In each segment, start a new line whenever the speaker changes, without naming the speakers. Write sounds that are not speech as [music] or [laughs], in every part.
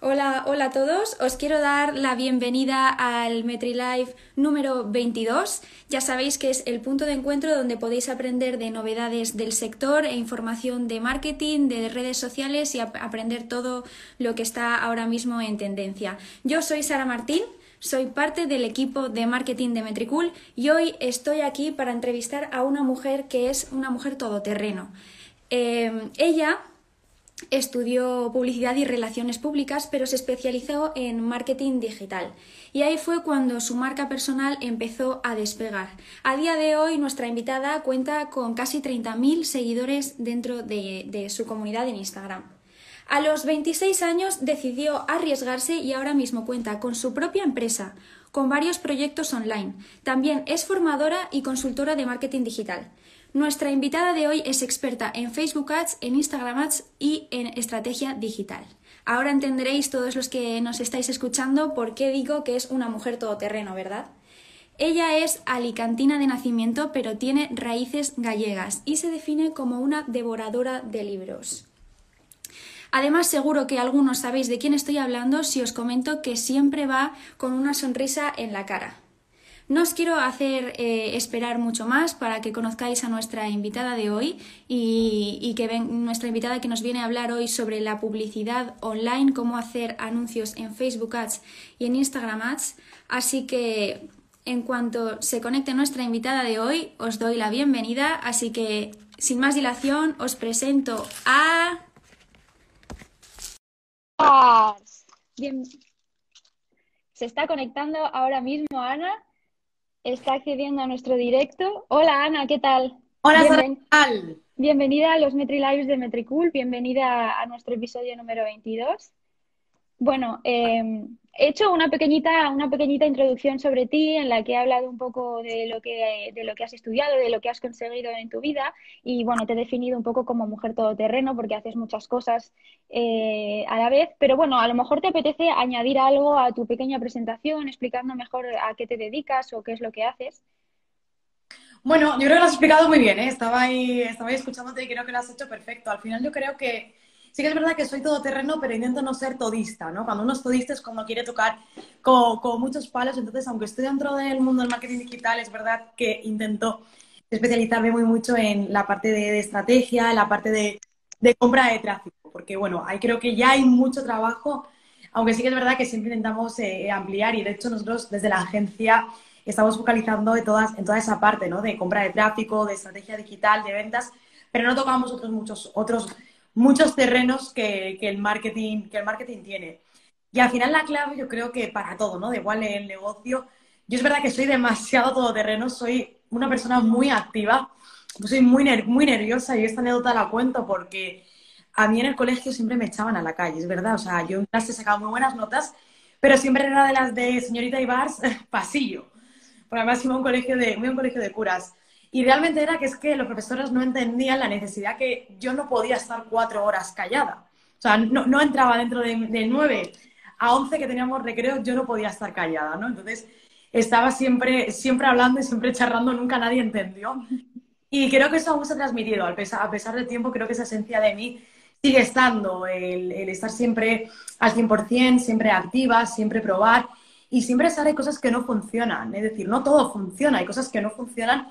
Hola, hola a todos. Os quiero dar la bienvenida al MetriLive número 22. Ya sabéis que es el punto de encuentro donde podéis aprender de novedades del sector e información de marketing, de redes sociales y aprender todo lo que está ahora mismo en tendencia. Yo soy Sara Martín. Soy parte del equipo de marketing de Metricool y hoy estoy aquí para entrevistar a una mujer que es una mujer todoterreno. Eh, ella Estudió publicidad y relaciones públicas, pero se especializó en marketing digital. Y ahí fue cuando su marca personal empezó a despegar. A día de hoy, nuestra invitada cuenta con casi 30.000 seguidores dentro de, su comunidad en Instagram. A los 26 años decidió arriesgarse y ahora mismo cuenta con su propia empresa, con varios proyectos online. También es formadora y consultora de marketing digital. Nuestra invitada de hoy es experta en Facebook Ads, en Instagram Ads y en estrategia digital. Ahora entenderéis todos los que nos estáis escuchando por qué digo que es una mujer todoterreno, ¿verdad? Ella es alicantina de nacimiento, pero tiene raíces gallegas y se define como una devoradora de libros. Además, seguro que algunos sabéis de quién estoy hablando si os comento que siempre va con una sonrisa en la cara. No os quiero hacer eh, esperar mucho más para que conozcáis a nuestra invitada de hoy y, que ven, nuestra invitada que nos viene a hablar hoy sobre la publicidad online, cómo hacer anuncios en Facebook Ads y en Instagram Ads. Así que en cuanto se conecte nuestra invitada de hoy, os doy la bienvenida. Así que, sin más dilación, os presento a... Bien. Se está conectando ahora mismo Ana está accediendo a nuestro directo. Hola Ana, ¿qué tal?
Hola, ¿qué tal?
Bienvenida a los Metri Lives de Metricool, bienvenida a nuestro episodio número 22. Bueno, eh, he hecho una pequeñita, una pequeñita introducción sobre ti en la que he hablado un poco de lo que, de lo que has estudiado, de lo que has conseguido en tu vida y bueno, te he definido un poco como mujer todoterreno porque haces muchas cosas eh, a la vez, pero bueno, a lo mejor te apetece añadir algo a tu pequeña presentación explicando mejor a qué te dedicas o qué es lo que haces.
Bueno, yo creo que lo has explicado muy bien, ¿eh? estaba, ahí, estaba ahí escuchándote y creo que lo has hecho perfecto. Al final yo creo que sí que es verdad que soy todoterreno, pero intento no ser todista, ¿no? Cuando uno es todista es como quiere tocar con, muchos palos, entonces aunque estoy dentro del mundo del marketing digital, es verdad que intento especializarme muy mucho en la parte de, estrategia, en la parte de, compra de tráfico, porque bueno, ahí creo que ya hay mucho trabajo, aunque sí que es verdad que siempre intentamos eh, ampliar y de hecho nosotros desde la agencia estamos focalizando en, todas, en toda esa parte, ¿no? De compra de tráfico, de estrategia digital, de ventas, pero no tocamos otros muchos otros muchos terrenos que, el marketing, que el marketing tiene. Y al final la clave yo creo que para todo, ¿no? De igual el negocio. Yo es verdad que soy demasiado todoterreno, soy una persona muy activa, soy muy, muy nerviosa y esta anécdota la cuento porque a mí en el colegio siempre me echaban a la calle, es verdad. O sea, yo en clase sacaba muy buenas notas, pero siempre era de las de señorita Ibars, [laughs] pasillo. Por además iba a un colegio de, un colegio de curas. Y realmente era que es que los profesores no entendían la necesidad que yo no podía estar cuatro horas callada. O sea, no, entraba dentro de, nueve a once que teníamos recreo, yo no podía estar callada, ¿no? Entonces, estaba siempre, siempre hablando y siempre charlando, nunca nadie entendió. Y creo que eso aún se ha transmitido, a pesar, a pesar del tiempo, creo que esa esencia de mí sigue estando, el, el estar siempre al 100%, siempre activa, siempre probar y siempre sale cosas que no funcionan. Es decir, no todo funciona, hay cosas que no funcionan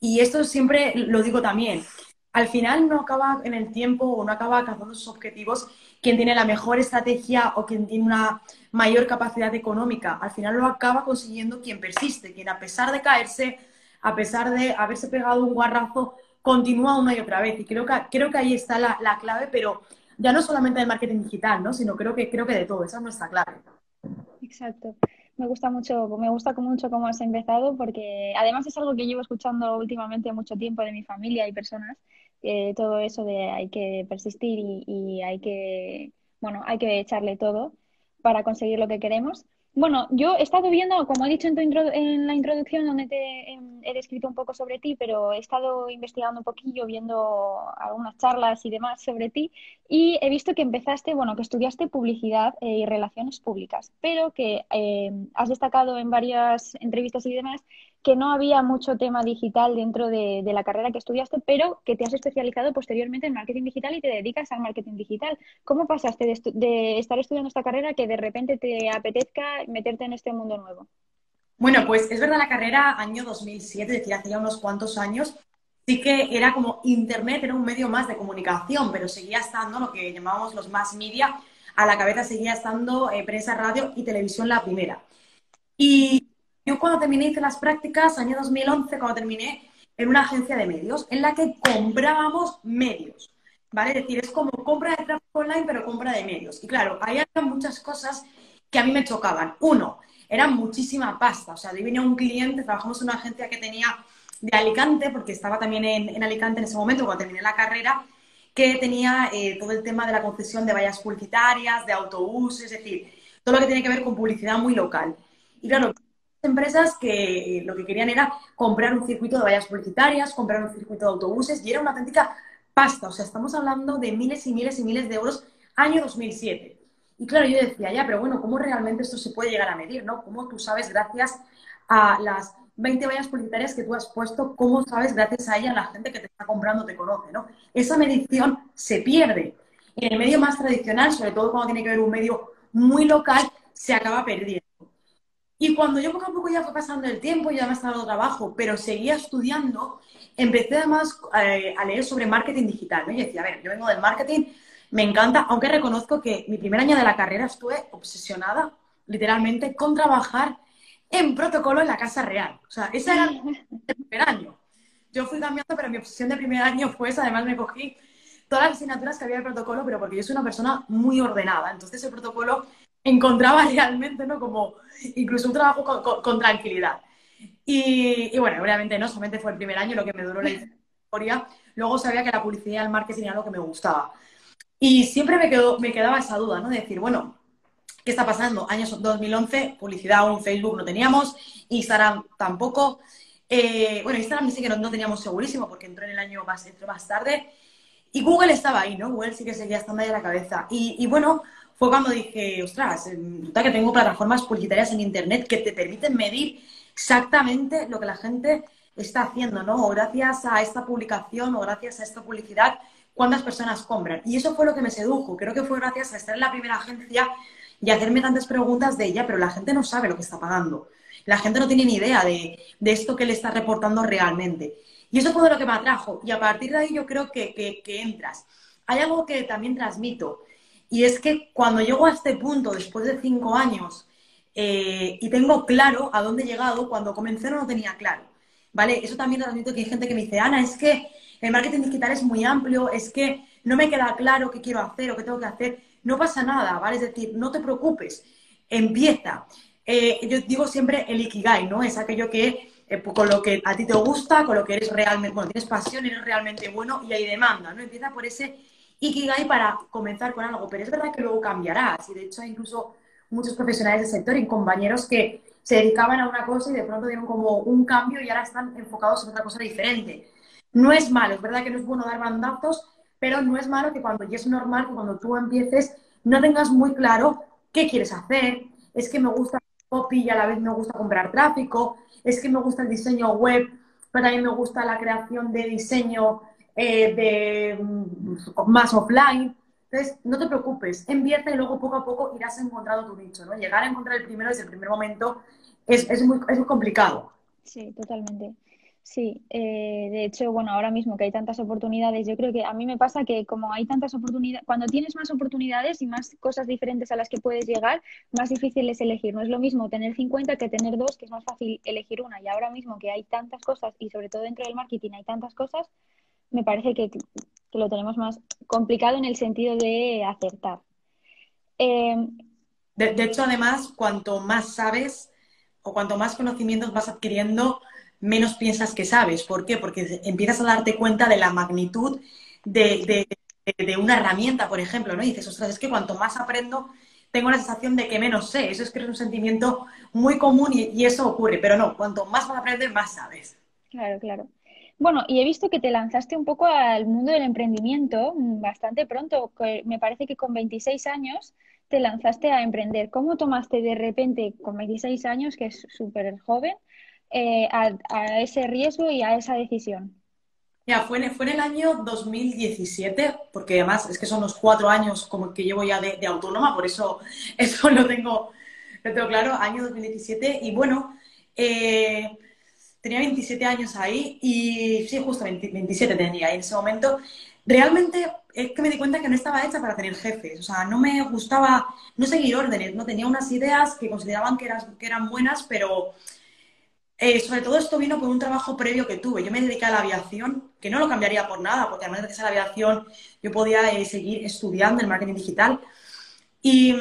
y esto siempre lo digo también. Al final no acaba en el tiempo o no acaba alcanzando sus objetivos quien tiene la mejor estrategia o quien tiene una mayor capacidad económica. Al final lo acaba consiguiendo quien persiste, quien a pesar de caerse, a pesar de haberse pegado un guarrazo, continúa una y otra vez. Y creo que, creo que ahí está la, la clave, pero ya no solamente del marketing digital, ¿no? sino creo que, creo que de todo. Esa es nuestra clave.
Exacto me gusta mucho, me gusta mucho cómo has empezado porque además es algo que llevo escuchando últimamente mucho tiempo de mi familia y personas, todo eso de hay que persistir y, hay que, bueno, hay que echarle todo para conseguir lo que queremos. Bueno, yo he estado viendo, como he dicho en, tu en la introducción donde te, em, he descrito un poco sobre ti, pero he estado investigando un poquillo, viendo algunas charlas y demás sobre ti, y he visto que empezaste, bueno, que estudiaste publicidad eh, y relaciones públicas, pero que eh, has destacado en varias entrevistas y demás que no había mucho tema digital dentro de, la carrera que estudiaste, pero que te has especializado posteriormente en marketing digital y te dedicas al marketing digital. ¿Cómo pasaste de, estar estudiando esta carrera que de repente te apetezca meterte en este mundo nuevo?
Bueno, pues es verdad, la carrera año 2007, es decir, hace ya unos cuantos años, sí que era como Internet, era un medio más de comunicación, pero seguía estando lo que llamábamos los más media, a la cabeza seguía estando eh, prensa, radio y televisión la primera. Y yo cuando terminé hice las prácticas, año 2011, cuando terminé, en una agencia de medios, en la que comprábamos medios, ¿vale? Es decir, es como compra de tráfico online, pero compra de medios. Y claro, ahí había muchas cosas que a mí me chocaban. Uno, era muchísima pasta. O sea, ahí venía un cliente, trabajamos en una agencia que tenía de Alicante, porque estaba también en, Alicante en ese momento cuando terminé la carrera, que tenía eh, todo el tema de la concesión de vallas publicitarias, de autobuses, es decir, todo lo que tiene que ver con publicidad muy local. Y claro, empresas que eh, lo que querían era comprar un circuito de vallas publicitarias, comprar un circuito de autobuses, y era una auténtica pasta. O sea, estamos hablando de miles y miles y miles de euros año 2007. Y claro, yo decía, ya, pero bueno, ¿cómo realmente esto se puede llegar a medir, no? ¿Cómo tú sabes, gracias a las 20 vallas publicitarias que tú has puesto, cómo sabes, gracias a ella, la gente que te está comprando te conoce, ¿no? Esa medición se pierde. En el medio más tradicional, sobre todo cuando tiene que ver un medio muy local, se acaba perdiendo. Y cuando yo poco a poco ya fue pasando el tiempo, ya me estaba dando trabajo, pero seguía estudiando, empecé además eh, a leer sobre marketing digital. ¿no? Y decía, a ver, yo vengo del marketing, me encanta, aunque reconozco que mi primer año de la carrera estuve obsesionada, literalmente, con trabajar en protocolo en la Casa Real. O sea, ese era el primer año. Yo fui cambiando, pero mi obsesión de primer año fue esa. Además, me cogí todas las asignaturas que había de protocolo, pero porque yo soy una persona muy ordenada. Entonces, el protocolo encontraba [laughs] realmente, ¿no? Como incluso un trabajo con, tranquilidad. Y, y, bueno, obviamente no solamente fue el primer año lo que me duró la historia. Luego sabía que la publicidad y el marketing era lo que me gustaba. Y siempre me, quedó, me quedaba esa duda, ¿no? De decir, bueno, ¿qué está pasando? Años 2011, publicidad aún, Facebook no teníamos, Instagram tampoco. Eh, bueno, Instagram sí que no, teníamos segurísimo porque entró en el año más, entró más tarde. Y Google estaba ahí, ¿no? Google sí que seguía estando ahí a la cabeza. Y, bueno, fue cuando dije, ostras, resulta que tengo plataformas publicitarias en Internet que te permiten medir exactamente lo que la gente está haciendo, ¿no? O gracias a esta publicación o gracias a esta publicidad cuántas personas compran. Y eso fue lo que me sedujo. Creo que fue gracias a estar en la primera agencia y hacerme tantas preguntas de ella, pero la gente no sabe lo que está pagando. La gente no tiene ni idea de, esto que le está reportando realmente. Y eso fue lo que me atrajo. Y a partir de ahí yo creo que, entras. Hay algo que también transmito. Y es que cuando llego a este punto, después de cinco años, eh, y tengo claro a dónde he llegado, cuando comencé no lo tenía claro. ¿Vale? Eso también transmito que hay gente que me dice, Ana, es que el marketing digital es muy amplio, es que no me queda claro qué quiero hacer o qué tengo que hacer. No pasa nada, ¿vale? Es decir, no te preocupes, empieza. Eh, yo digo siempre el ikigai, ¿no? Es aquello que eh, con lo que a ti te gusta, con lo que eres realmente, bueno, tienes pasión, eres realmente bueno y hay demanda, ¿no? Empieza por ese ikigai para comenzar con algo, pero es verdad que luego cambiarás y de hecho incluso muchos profesionales del sector y compañeros que se dedicaban a una cosa y de pronto dieron como un cambio y ahora están enfocados en otra cosa diferente. No es malo, es verdad que no es bueno dar bandazos, pero no es malo que cuando ya es normal, que cuando tú empieces, no tengas muy claro qué quieres hacer. Es que me gusta copy y a la vez me gusta comprar tráfico. Es que me gusta el diseño web, pero también me gusta la creación de diseño eh, de mm, más offline. Entonces, no te preocupes, empieza y luego poco a poco irás encontrando tu nicho, ¿no? Llegar a encontrar el primero desde el primer momento es, es, muy, es muy complicado.
Sí, totalmente. Sí, eh, de hecho, bueno, ahora mismo que hay tantas oportunidades, yo creo que a mí me pasa que como hay tantas oportunidades, cuando tienes más oportunidades y más cosas diferentes a las que puedes llegar, más difícil es elegir. No es lo mismo tener 50 que tener dos, que es más fácil elegir una. Y ahora mismo que hay tantas cosas y sobre todo dentro del marketing hay tantas cosas, me parece que, lo tenemos más complicado en el sentido de acertar.
Eh, de, de hecho, además, cuanto más sabes o cuanto más conocimientos vas adquiriendo, menos piensas que sabes. ¿Por qué? Porque empiezas a darte cuenta de la magnitud de, una herramienta, por ejemplo, ¿no? Y dices, ostras, es que cuanto más aprendo, tengo la sensación de que menos sé. Eso es que es un sentimiento muy común y, eso ocurre. Pero no, cuanto más vas a aprender, más sabes.
Claro, claro. Bueno, y he visto que te lanzaste un poco al mundo del emprendimiento mm, bastante pronto. Me parece que con 26 años te lanzaste a emprender. ¿Cómo tomaste de repente, con 26 años, que es súper joven, eh, a, ese riesgo y a esa decisión?
Ya, fue en, el año 2017, porque además es que son los cuatro años como que llevo ya de, autónoma, por eso [laughs] eso lo tengo, lo tengo claro, año 2017. Y bueno, eh, tenía 27 años ahí y sí, justo 27 tenía en ese momento. Realmente es que me di cuenta que no estaba hecha para tener jefes, o sea, no me gustaba, no seguir órdenes, no tenía unas ideas que consideraban que eran, que eran buenas, pero eh, sobre todo esto vino por un trabajo previo que tuve. Yo me dediqué a la aviación, que no lo cambiaría por nada, porque además de que la aviación yo podía eh, seguir estudiando el marketing digital. Y,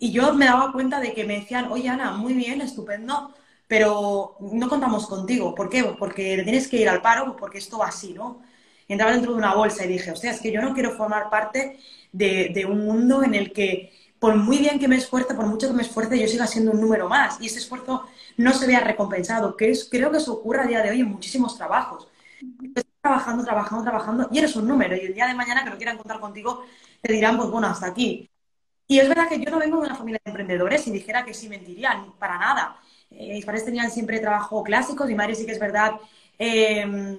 y yo me daba cuenta de que me decían, oye Ana, muy bien, estupendo, pero no contamos contigo. ¿Por qué? Porque tienes que ir al paro, porque esto va así, ¿no? Entraba dentro de una bolsa y dije, o sea, es que yo no quiero formar parte de, un mundo en el que, por muy bien que me esfuerce, por mucho que me esfuerce, yo siga siendo un número más y ese esfuerzo no se vea recompensado, que es, creo que eso ocurre a día de hoy en muchísimos trabajos. Estás trabajando, trabajando, trabajando y eres un número y el día de mañana que no quieran contar contigo te dirán, pues bueno, hasta aquí. Y es verdad que yo no vengo de una familia de emprendedores y dijera que sí mentirían, para nada. Eh, mis padres tenían siempre trabajo clásico, mi madre sí que es verdad, em,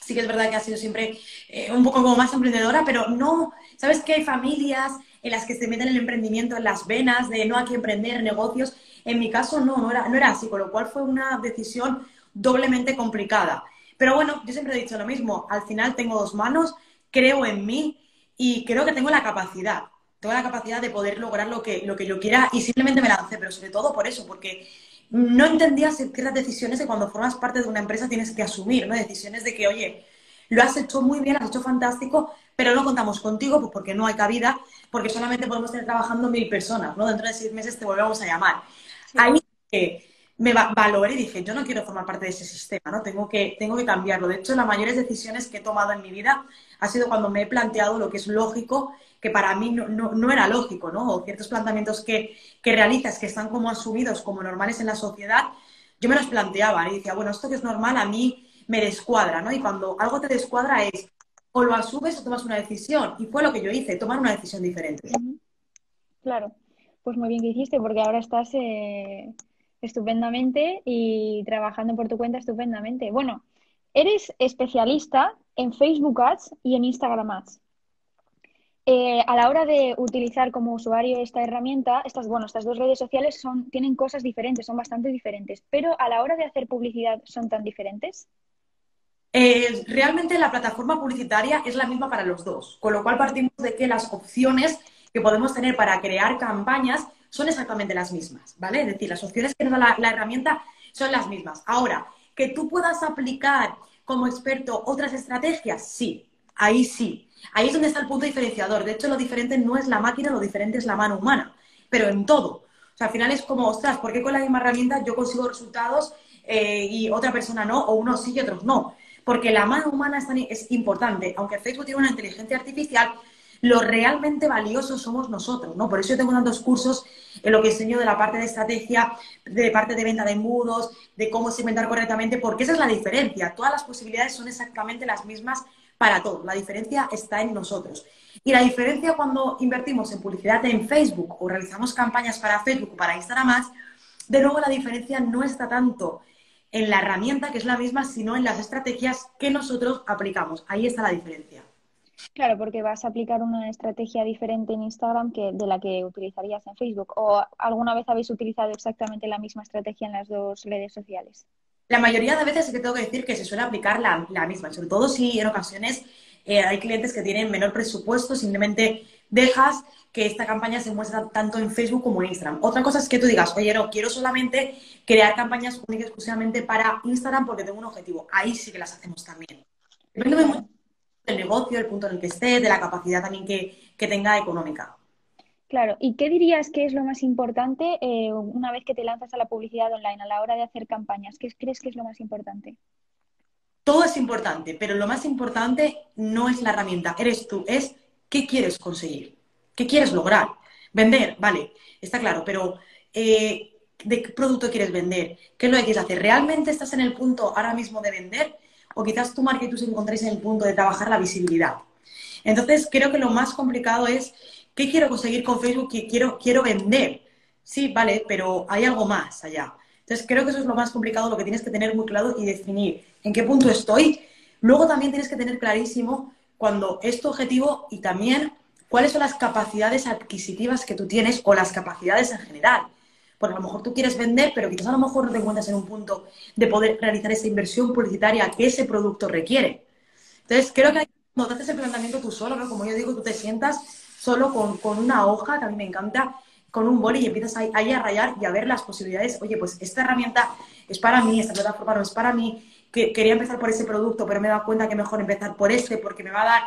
sí que es verdad que ha sido siempre eh, un poco como más emprendedora, pero no, ¿sabes que hay familias en las que se meten el emprendimiento en las venas, de no hay que emprender negocios? En mi caso no, no era, no era así, con lo cual fue una decisión doblemente complicada. Pero bueno, yo siempre he dicho lo mismo, al final tengo dos manos, creo en mí y creo que tengo la capacidad tengo la capacidad de poder lograr lo que, lo que yo quiera y simplemente me lancé, pero sobre todo por eso, porque no entendía ciertas decisiones que cuando formas parte de una empresa tienes que asumir, ¿no? Decisiones de que, oye, lo has hecho muy bien, lo has hecho fantástico, pero no contamos contigo pues porque no hay cabida, porque solamente podemos estar trabajando mil personas, ¿no? Dentro de seis meses te volvemos a llamar. Ahí me valoré y dije, yo no quiero formar parte de ese sistema, ¿no? Tengo que, tengo que cambiarlo. De hecho, las mayores decisiones que he tomado en mi vida ha sido cuando me he planteado lo que es lógico que para mí no, no, era lógico, ¿no? O ciertos planteamientos que, que, realizas que están como asumidos como normales en la sociedad, yo me los planteaba y decía, bueno, esto que es normal a mí me descuadra, ¿no? Y cuando algo te descuadra es o lo asumes o tomas una decisión. Y fue lo que yo hice, tomar una decisión diferente.
Claro, pues muy bien que hiciste porque ahora estás eh, estupendamente y trabajando por tu cuenta estupendamente. Bueno, eres especialista en Facebook Ads y en Instagram Ads. Eh, a la hora de utilizar como usuario esta herramienta, estas, bueno, estas dos redes sociales son, tienen cosas diferentes, son bastante diferentes, pero a la hora de hacer publicidad son tan diferentes.
Eh, realmente la plataforma publicitaria es la misma para los dos, con lo cual partimos de que las opciones que podemos tener para crear campañas son exactamente las mismas, ¿vale? Es decir, las opciones que nos da la herramienta son las mismas. Ahora, que tú puedas aplicar como experto otras estrategias, sí, ahí sí. Ahí es donde está el punto diferenciador. De hecho, lo diferente no es la máquina, lo diferente es la mano humana, pero en todo. O sea, al final es como, ostras, ¿por qué con la misma herramienta yo consigo resultados eh, y otra persona no, o unos sí y otros no? Porque la mano humana es, es importante. Aunque Facebook tiene una inteligencia artificial, lo realmente valioso somos nosotros, ¿no? Por eso yo tengo tantos cursos en lo que enseño de la parte de estrategia, de parte de venta de embudos, de cómo segmentar correctamente, porque esa es la diferencia. Todas las posibilidades son exactamente las mismas para todos. La diferencia está en nosotros. Y la diferencia cuando invertimos en publicidad en Facebook o realizamos campañas para Facebook o para Instagram de nuevo la diferencia no está tanto en la herramienta, que es la misma, sino en las estrategias que nosotros aplicamos. Ahí está la diferencia.
Claro, porque vas a aplicar una estrategia diferente en Instagram que de la que utilizarías en Facebook. ¿O alguna vez habéis utilizado exactamente la misma estrategia en las dos redes sociales?
La mayoría de veces sí que tengo que decir que se suele aplicar la, misma, sobre todo si en ocasiones eh, hay clientes que tienen menor presupuesto, simplemente dejas que esta campaña se muestre tanto en Facebook como en Instagram. Otra cosa es que tú digas, oye, no, quiero solamente crear campañas únicas exclusivamente para Instagram porque tengo un objetivo. Ahí sí que las hacemos también. Depende mucho del negocio, del punto en el que esté, de la capacidad también que, que tenga económica.
Claro, ¿y qué dirías que es lo más importante eh, una vez que te lanzas a la publicidad online a la hora de hacer campañas? ¿Qué crees que es lo más importante?
Todo es importante, pero lo más importante no es la herramienta, eres tú, es qué quieres conseguir, qué quieres lograr. Vender, vale, está claro, pero eh, de qué producto quieres vender, qué es lo que quieres hacer. ¿Realmente estás en el punto ahora mismo de vender? O quizás tú se encontréis en el punto de trabajar la visibilidad. Entonces, creo que lo más complicado es, ¿qué quiero conseguir con Facebook? Quiero, quiero vender. Sí, vale, pero hay algo más allá. Entonces, creo que eso es lo más complicado, lo que tienes que tener muy claro y definir en qué punto estoy. Luego también tienes que tener clarísimo cuando es tu objetivo y también cuáles son las capacidades adquisitivas que tú tienes o las capacidades en general. Porque a lo mejor tú quieres vender, pero quizás a lo mejor no te encuentras en un punto de poder realizar esa inversión publicitaria que ese producto requiere. Entonces, creo que cuando haces el planteamiento tú solo, ¿no? como yo digo, tú te sientas solo con, con una hoja, que a mí me encanta, con un boli y empiezas ahí, ahí, a rayar y a ver las posibilidades. Oye, pues esta herramienta es para mí, esta plataforma no es para mí, que quería empezar por ese producto, pero me he dado cuenta que mejor empezar por este porque me va a dar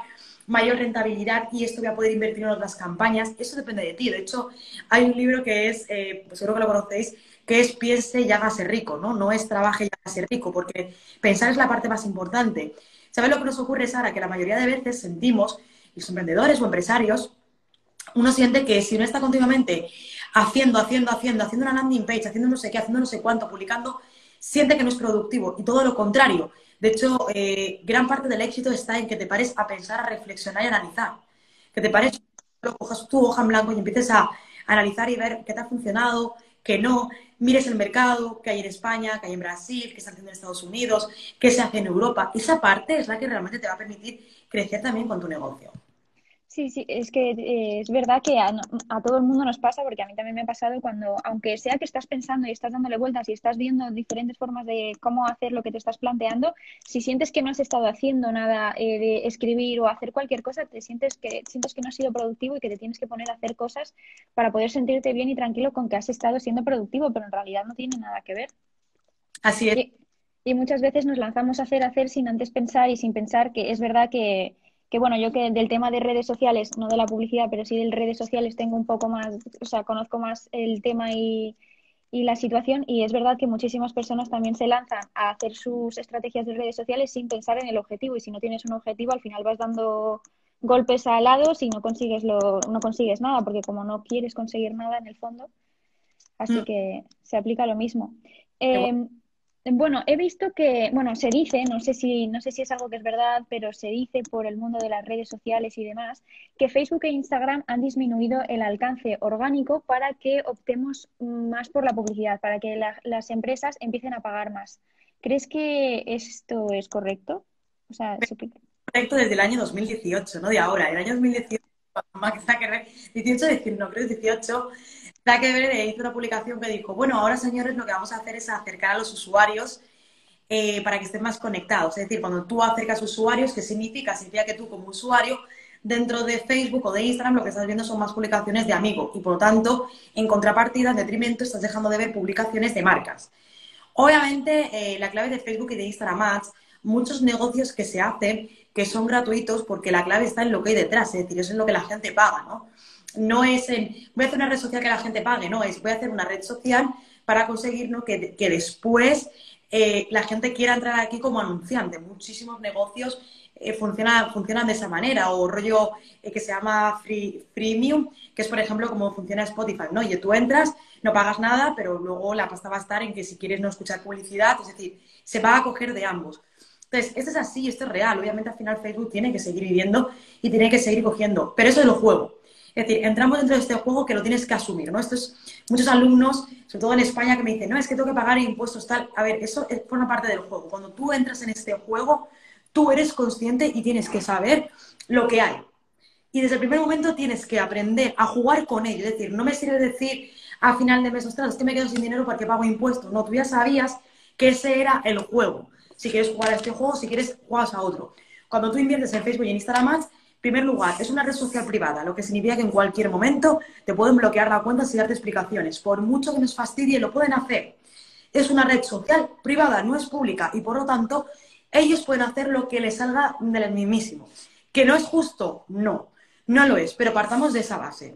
mayor rentabilidad y esto voy a poder invertir en otras campañas. Eso depende de ti. De hecho, hay un libro que es, eh, pues creo que lo conocéis, que es Piense y hágase rico, ¿no? No es trabaje y hágase rico, porque pensar es la parte más importante. ¿Sabes lo que nos ocurre, Sara? Que la mayoría de veces sentimos, los emprendedores o empresarios, uno siente que si uno está continuamente haciendo, haciendo, haciendo, haciendo una landing page, haciendo no sé qué, haciendo no sé cuánto, publicando, siente que no es productivo. Y todo lo contrario. De hecho, eh, gran parte del éxito está en que te pares a pensar, a reflexionar y analizar. Que te pares, cojas tu hoja en blanco y empieces a analizar y ver qué te ha funcionado, qué no. Mires el mercado, qué hay en España, qué hay en Brasil, qué se haciendo en Estados Unidos, qué se hace en Europa. Esa parte es la que realmente te va a permitir crecer también con tu negocio.
Sí, sí, es que eh, es verdad que a, todo el mundo nos pasa, porque a mí también me ha pasado cuando, aunque sea que estás pensando y estás dándole vueltas y estás viendo diferentes formas de cómo hacer lo que te estás planteando, si sientes que no has estado haciendo nada eh, de escribir o hacer cualquier cosa, te sientes que, sientes que no has sido productivo y que te tienes que poner a hacer cosas para poder sentirte bien y tranquilo con que has estado siendo productivo, pero en realidad no tiene nada que ver.
Así es.
y muchas veces nos lanzamos a hacer, hacer sin antes pensar y sin pensar que es verdad que que bueno, yo que del tema de redes sociales, no de la publicidad, pero sí de redes sociales tengo un poco más, o sea, conozco más el tema y, la situación. Y es verdad que muchísimas personas también se lanzan a hacer sus estrategias de redes sociales sin pensar en el objetivo. Y si no tienes un objetivo al final vas dando golpes a lados y no consigues lo, no consigues nada porque como no quieres conseguir nada en el fondo así mm. que se aplica lo mismo. Bueno, he visto que, bueno, se dice, no sé si, no sé si es algo que es verdad, pero se dice por el mundo de las redes sociales y demás, que Facebook e Instagram han disminuido el alcance orgánico para que optemos más por la publicidad, para que las empresas empiecen a pagar más. ¿Crees que esto es correcto?
O sea, correcto desde el año 2018, no de ahora. El año 2018, 18, decir, no, creo 18 Zuckerberg hizo una publicación que dijo, bueno, ahora señores lo que vamos a hacer es acercar a los usuarios eh, para que estén más conectados. Es decir, cuando tú acercas usuarios, ¿qué significa? Significa que tú como usuario dentro de Facebook o de Instagram lo que estás viendo son más publicaciones de amigos y por lo tanto, en contrapartida, en detrimento, estás dejando de ver publicaciones de marcas. Obviamente, eh, la clave de Facebook y de Instagram Ads, muchos negocios que se hacen que son gratuitos porque la clave está en lo que hay detrás, es decir, eso es lo que la gente paga, ¿no? No es en, voy a hacer una red social que la gente pague, no, es voy a hacer una red social para conseguir que, después eh, la gente quiera entrar aquí como anunciante. Muchísimos negocios eh, funcionan, funcionan de esa manera, o rollo eh, que se llama free, freemium, que es, por ejemplo, como funciona Spotify, ¿no? Y tú entras, no pagas nada, pero luego la pasta va a estar en que si quieres no escuchar publicidad, es decir, se va a coger de ambos. Entonces, esto es así, esto es real. Obviamente, al final Facebook tiene que seguir viviendo y tiene que seguir cogiendo, pero eso es lo juego. Es decir, entramos dentro de este juego que lo tienes que asumir, ¿no? Estos, muchos alumnos, sobre todo en España, que me dicen, no, es que tengo que pagar impuestos, tal. A ver, eso forma parte del juego. Cuando tú entras en este juego, tú eres consciente y tienes que saber lo que hay. Y desde el primer momento tienes que aprender a jugar con ello. Es decir, no me sirve decir a final de mes, ostras, es que me quedo sin dinero porque pago impuestos. No, tú ya sabías que ese era el juego. Si quieres jugar a este juego, si quieres, juegas a otro. Cuando tú inviertes en Facebook y en Instagram primer lugar, es una red social privada, lo que significa que en cualquier momento te pueden bloquear la cuenta sin darte explicaciones. Por mucho que nos fastidie, lo pueden hacer. Es una red social privada, no es pública y por lo tanto ellos pueden hacer lo que les salga del mismísimo. ¿Que no es justo? No, no lo es, pero partamos de esa base.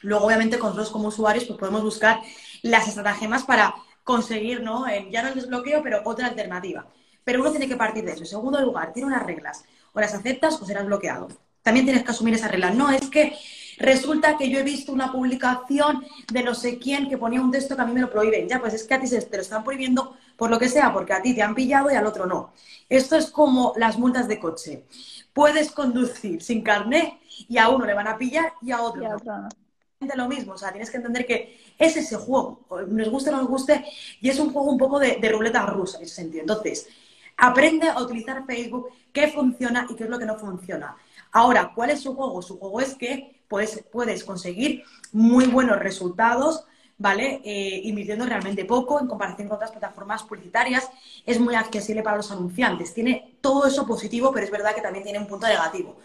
Luego, obviamente, con nosotros como usuarios pues podemos buscar las estratagemas para conseguir, ¿no? ya no el desbloqueo, pero otra alternativa. Pero uno tiene que partir de eso. En segundo lugar, tiene unas reglas. O las aceptas o serás bloqueado también tienes que asumir esa regla. No, es que Resulta que yo he visto una publicación de no sé quién que ponía un texto que a mí me lo prohíben. Ya, pues es que a ti se te lo están prohibiendo por lo que sea, porque a ti te han pillado y al otro no. Esto es como las multas de coche. Puedes conducir sin carnet y a uno le van a pillar y a otro, no. Lo mismo, o sea, tienes que entender que es ese juego, nos guste o no nos guste, y es un juego un poco de, de ruleta rusa en ese sentido. Entonces, aprende a utilizar Facebook, qué funciona y qué es lo que no funciona. Ahora, ¿cuál es su juego? Su juego es que puedes, puedes conseguir muy buenos resultados, ¿vale? Eh, invirtiendo realmente poco en comparación con otras plataformas publicitarias. Es muy accesible para los anunciantes. Tiene todo eso positivo, pero es verdad que también tiene un punto negativo.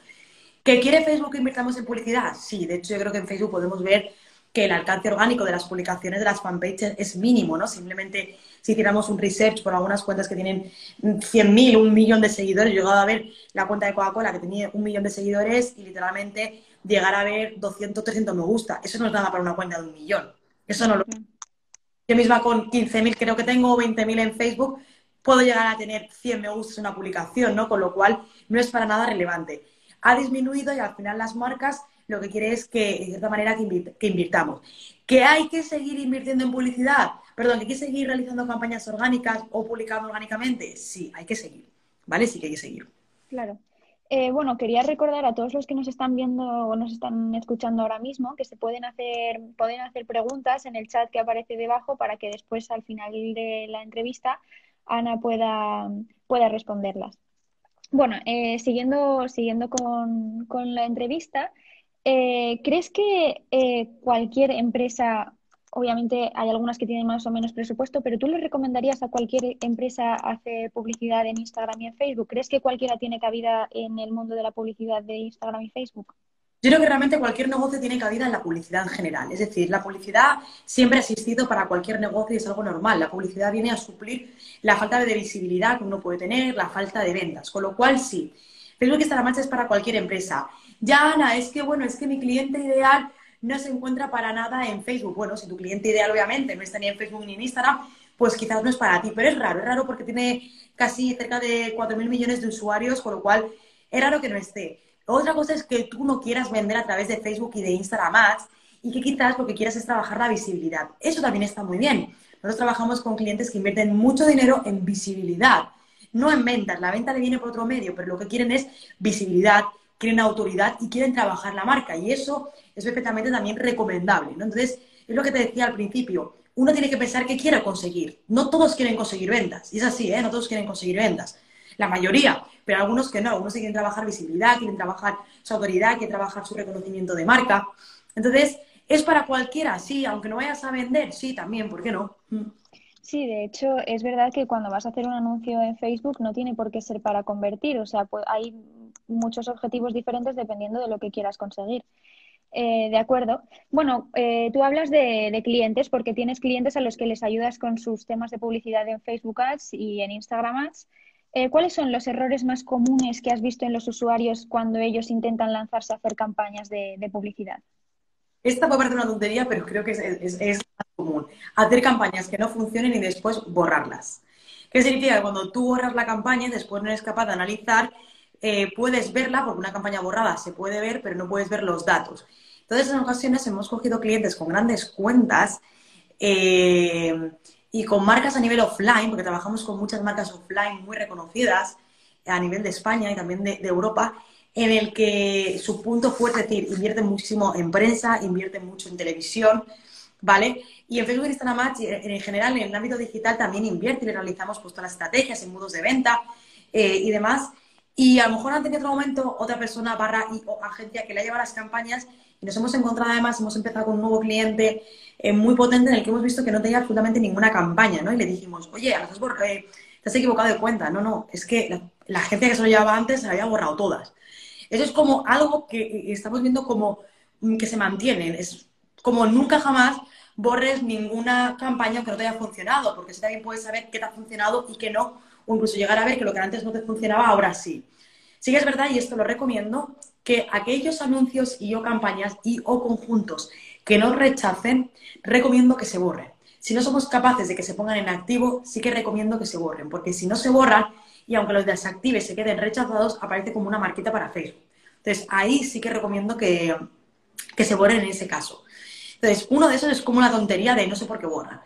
¿Que quiere Facebook que invirtamos en publicidad? Sí, de hecho yo creo que en Facebook podemos ver que el alcance orgánico de las publicaciones de las fanpages es mínimo, ¿no? Simplemente si hiciéramos un research por algunas cuentas que tienen 100.000, un millón de seguidores, yo he llegado a ver la cuenta de Coca-Cola que tenía un millón de seguidores y literalmente llegar a ver 200, 300 me gusta. Eso no es nada para una cuenta de un millón. Eso no lo... Yo misma con 15.000 creo que tengo, 20.000 en Facebook, puedo llegar a tener 100 me gustas en una publicación, ¿no? Con lo cual no es para nada relevante. Ha disminuido y al final las marcas lo que quiere es que, de cierta manera, que, invirtamos. ¿Que hay que seguir invirtiendo en publicidad? Perdón, ¿que hay que seguir realizando campañas orgánicas o publicando orgánicamente? Sí, hay que seguir, ¿vale? Sí que hay que seguir.
Claro. Eh, bueno, quería recordar a todos los que nos están viendo o nos están escuchando ahora mismo que se pueden hacer, pueden hacer preguntas en el chat que aparece debajo para que después, al final de la entrevista, Ana pueda, pueda responderlas. Bueno, eh, siguiendo, siguiendo con, con la entrevista, eh, ¿Crees que eh, cualquier empresa, obviamente hay algunas que tienen más o menos presupuesto, pero tú le recomendarías a cualquier empresa hacer publicidad en Instagram y en Facebook? ¿Crees que cualquiera tiene cabida en el mundo de la publicidad de Instagram y Facebook?
Yo creo que realmente cualquier negocio tiene cabida en la publicidad en general. Es decir, la publicidad siempre ha existido para cualquier negocio y es algo normal. La publicidad viene a suplir la falta de visibilidad que uno puede tener, la falta de ventas. Con lo cual, sí. Facebook la marcha es para cualquier empresa. Ya, Ana, es que bueno, es que mi cliente ideal no se encuentra para nada en Facebook. Bueno, si tu cliente ideal obviamente no está ni en Facebook ni en Instagram, pues quizás no es para ti, pero es raro, es raro porque tiene casi cerca de 4.000 millones de usuarios, con lo cual es raro que no esté. Otra cosa es que tú no quieras vender a través de Facebook y de Instagram más y que quizás lo que quieras es trabajar la visibilidad. Eso también está muy bien. Nosotros trabajamos con clientes que invierten mucho dinero en visibilidad, no en ventas. La venta le viene por otro medio, pero lo que quieren es visibilidad, quieren autoridad y quieren trabajar la marca. Y eso es perfectamente también recomendable. Entonces, es lo que te decía al principio. Uno tiene que pensar qué quiere conseguir. No todos quieren conseguir ventas. Y es así, ¿eh? No todos quieren conseguir ventas. La mayoría, pero algunos que no. Algunos quieren trabajar visibilidad, quieren trabajar su autoridad, quieren trabajar su reconocimiento de marca. Entonces, ¿es para cualquiera? Sí, aunque no vayas a vender, sí, también, ¿por qué no? Mm.
Sí, de hecho, es verdad que cuando vas a hacer un anuncio en Facebook no tiene por qué ser para convertir. O sea, pues hay muchos objetivos diferentes dependiendo de lo que quieras conseguir. Eh, de acuerdo. Bueno, eh, tú hablas de, clientes porque tienes clientes a los que les ayudas con sus temas de publicidad en Facebook Ads y en Instagram Ads. Eh, ¿Cuáles son los errores más comunes que has visto en los usuarios cuando ellos intentan lanzarse a hacer campañas de, publicidad?
Esta puede parecer una tontería, pero creo que es, es, común. Hacer campañas que no funcionen y después borrarlas. ¿Qué significa? Cuando tú borras la campaña después no eres capaz de analizar eh, puedes verla, porque una campaña borrada se puede ver, pero no puedes ver los datos. Entonces, en ocasiones hemos cogido clientes con grandes cuentas eh, y con marcas a nivel offline, porque trabajamos con muchas marcas offline muy reconocidas a nivel de España y también de, Europa, en el que su punto fuerte, es decir, invierte muchísimo en prensa, invierte mucho en televisión, ¿vale? Y en Facebook Instagram en general, en el ámbito digital, también invierte y realizamos pues, todas las estrategias en modos de venta eh, y demás. Y a lo mejor antes de otro momento otra persona barra y, o agencia que le ha llevado las campañas y nos hemos encontrado además, hemos empezado con un nuevo cliente eh, muy potente en el que hemos visto que no tenía absolutamente ninguna campaña, ¿no? Y le dijimos, oye, eh, te has equivocado de cuenta. No, no, es que la, agencia que se lo llevaba antes se la había borrado todas. Eso es como algo que eh, estamos viendo como mm, que se mantiene. Es como nunca jamás borres ninguna campaña que no te haya funcionado, porque así también puedes saber qué te ha funcionado y qué no, o incluso llegar a ver que lo que antes no te funcionaba, ahora sí. Sí que es verdad, y esto lo recomiendo, que aquellos anuncios y o campañas y o conjuntos que no rechacen, recomiendo que se borren. Si no somos capaces de que se pongan en activo, sí que recomiendo que se borren, porque si no se borran y aunque los desactives se queden rechazados, aparece como una marquita para Facebook. Entonces, ahí sí que recomiendo que, que se borren en ese caso. Entonces, uno de esos es como una tontería de no sé por qué borra.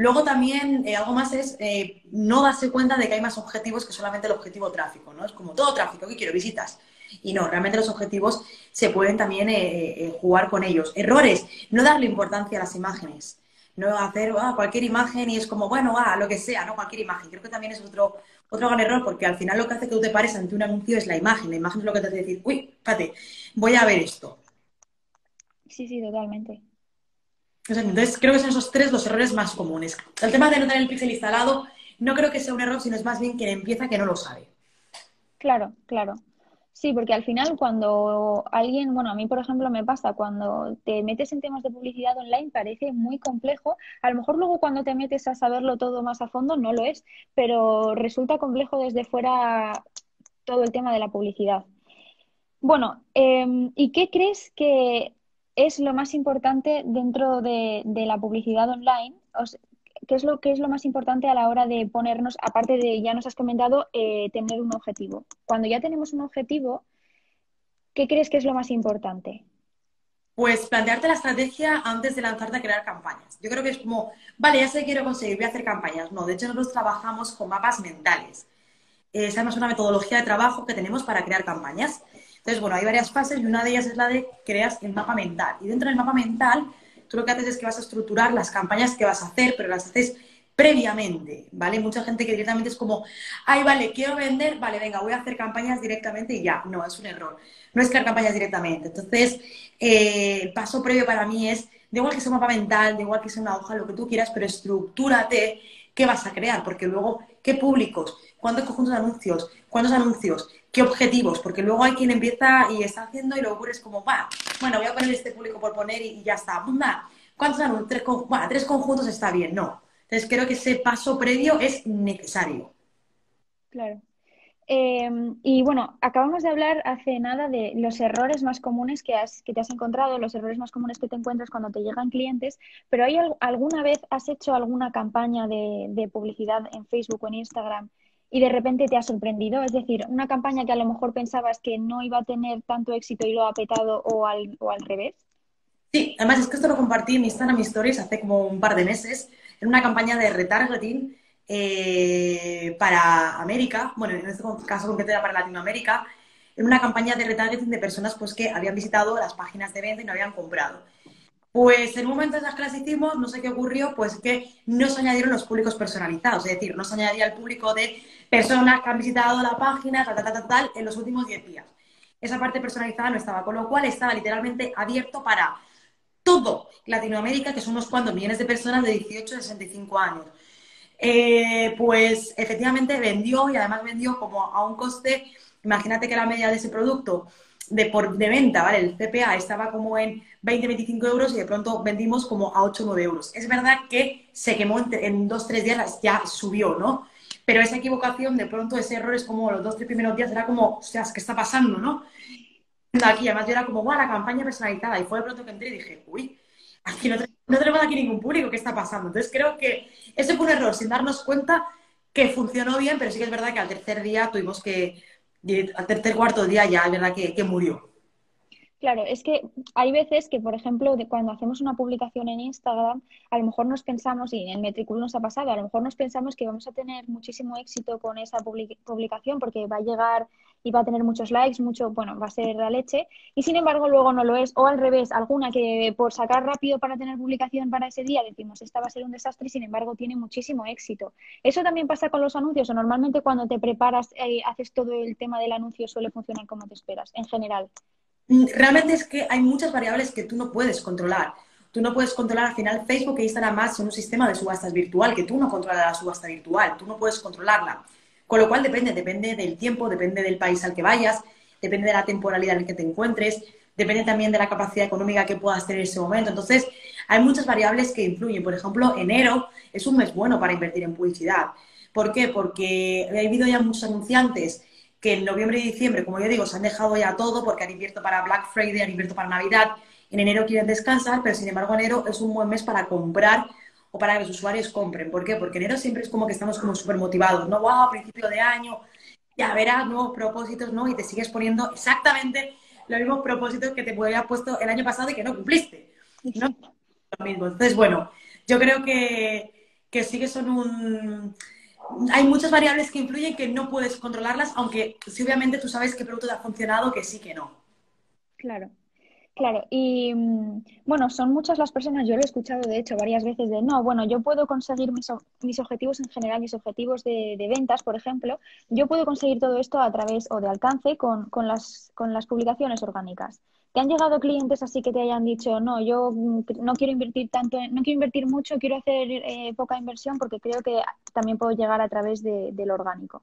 Luego también eh, algo más es eh, no darse cuenta de que hay más objetivos que solamente el objetivo tráfico, ¿no? Es como todo tráfico, ¿qué quiero? Visitas. Y no, realmente los objetivos se pueden también eh, jugar con ellos. Errores, no darle importancia a las imágenes. No hacer ah, cualquier imagen y es como, bueno, ah, lo que sea, no cualquier imagen. Creo que también es otro, otro gran error porque al final lo que hace que tú te pares ante un anuncio es la imagen. La imagen es lo que te hace decir, uy, espérate, voy a ver esto.
Sí, sí, totalmente.
Entonces, creo que son esos tres los errores más comunes. El tema de no tener el pixel instalado, no creo que sea un error, sino es más bien quien empieza que no lo sabe.
Claro, claro. Sí, porque al final cuando alguien, bueno, a mí por ejemplo me pasa, cuando te metes en temas de publicidad online parece muy complejo, a lo mejor luego cuando te metes a saberlo todo más a fondo no lo es, pero resulta complejo desde fuera todo el tema de la publicidad. Bueno, em, ¿y qué crees que es lo más importante dentro de, la publicidad online? ¿qué, es lo, ¿Qué es lo más importante a la hora de ponernos, aparte de, ya nos has comentado, eh, tener un objetivo? Cuando ya tenemos un objetivo, ¿qué crees que es lo más importante?
Pues plantearte la estrategia antes de lanzarte a crear campañas. Yo creo que es como, vale, ya sé que quiero conseguir, voy a hacer campañas. No, de hecho nosotros trabajamos con mapas mentales. Eh, es una metodología de trabajo que tenemos para crear campañas. Entonces, bueno, hay varias fases y una de ellas es la de creas el mapa mental. Y dentro del mapa mental, tú lo que haces es que vas a estructurar las campañas que vas a hacer, pero las haces previamente, ¿vale? Mucha gente que directamente es como, ay, vale, quiero vender, vale, venga, voy a hacer campañas directamente y ya. No, es un error. No es crear campañas directamente. Entonces, eh, el paso previo para mí es, de igual que sea un mapa mental, de igual que sea una hoja, lo que tú quieras, pero estructúrate qué vas a crear, porque luego, ¿qué públicos? ¿Cuántos conjuntos de anuncios? ¿Cuántos anuncios? ¿Qué objetivos? Porque luego hay quien empieza y está haciendo y luego ocurres como, va, bueno, voy a poner este público por poner y, ya está. ¿Cuántos anuncios? Tres, conjuntos está bien. No. Entonces creo que ese paso previo es necesario.
Claro. Em, y bueno, acabamos de hablar hace nada de los errores más comunes que, has, que te has encontrado, los errores más comunes que te encuentras cuando te llegan clientes, pero ¿hay alguna vez has hecho alguna campaña de publicidad en Facebook o en Instagram y de repente te ha sorprendido? Es decir, una campaña que a lo mejor pensabas que no iba a tener tanto éxito y lo ha petado o al, o al revés.
Sí, además es que esto lo compartí en mi Instagram Stories hace como un par de meses, en una campaña de retargeting eh, para América, bueno, en este caso concreto era para Latinoamérica, en una campaña de retargeting de personas pues, que habían visitado las páginas de venta y no habían comprado. Pues en un momento de las que las hicimos, no sé qué ocurrió, pues que no se añadieron los públicos personalizados, es decir, no se añadía el público de personas que han visitado la página, tal, tal, tal, tal, en los últimos 10 días. Esa parte personalizada no estaba, con lo cual estaba literalmente abierto para todo Latinoamérica, que son unos cuantos millones de personas de 18 a 65 años. Eh, pues efectivamente vendió y además vendió como a un coste, imagínate que la media de ese producto de, por, de venta, ¿vale? El CPA estaba como en 20-25 euros y de pronto vendimos como a 8 9 euros. Es verdad que se quemó en, en dos, tres días, ya subió, ¿no? Pero esa equivocación, de pronto ese error es como los dos, tres primeros días era como, o sea, ¿qué está pasando, no? Aquí, además yo era como, guau, la campaña personalizada. Y fue de pronto que entré y dije, uy, aquí no, no tenemos aquí ningún público, ¿qué está pasando? Entonces creo que ese fue un error, sin darnos cuenta que funcionó bien, pero sí que es verdad que al tercer día tuvimos que, al tercer cuarto día ya verdad que murió.
Claro, es que hay veces que, por ejemplo, cuando hacemos una publicación en Instagram, a lo mejor nos pensamos, y en Metricool nos ha pasado, a lo mejor nos pensamos que vamos a tener muchísimo éxito con esa publicación porque va a llegar y va a tener muchos likes, mucho, bueno, va a ser la leche, y sin embargo luego no lo es, o al revés, alguna que por sacar rápido para tener publicación para ese día decimos, esta va a ser un desastre y sin embargo tiene muchísimo éxito. Eso también pasa con los anuncios, o normalmente cuando te preparas, eh, haces todo el tema del anuncio, suele funcionar como te esperas, en general.
Mm, realmente es que hay muchas variables que tú no puedes controlar. Tú no puedes controlar al final Facebook e Instagram más son un sistema de subastas virtual, que tú no controlas la subasta virtual, tú no puedes controlarla. Con lo cual depende, depende del tiempo, depende del país al que vayas, depende de la temporalidad en la que te encuentres, depende también de la capacidad económica que puedas tener en ese momento. Entonces, hay muchas variables que influyen. Por ejemplo, enero es un mes bueno para invertir en publicidad. ¿Por qué? Porque ha habido ya muchos anunciantes que en noviembre y diciembre, como yo digo, se han dejado ya todo porque han invierto para Black Friday, han invierto para Navidad, en enero quieren descansar, pero sin embargo enero es un buen mes para comprar o para que los usuarios compren. ¿Por qué? Porque enero siempre es como que estamos como súper motivados, ¿no? ¡Wow! A principio de año, ya verás nuevos propósitos, ¿no? Y te sigues poniendo exactamente los mismos propósitos que te habías puesto el año pasado y que no cumpliste. ¿no? Lo mismo. Entonces, bueno, yo creo que, que sí que son un... Hay muchas variables que influyen que no puedes controlarlas, aunque sí, obviamente tú sabes qué producto te ha funcionado, que sí, que no.
Claro. Claro, y mm, bueno, son muchas las personas, yo lo he escuchado de hecho varias veces de, no, bueno, yo puedo conseguir mis, mis objetivos en general, mis objetivos de, ventas, por ejemplo, yo puedo conseguir todo esto a través o de alcance con, con, las, con las publicaciones orgánicas. ¿Te han llegado clientes así que te hayan dicho, no, yo mm, no quiero invertir tanto, no quiero invertir mucho, quiero hacer eh, poca inversión porque creo que también puedo llegar a través de, del orgánico?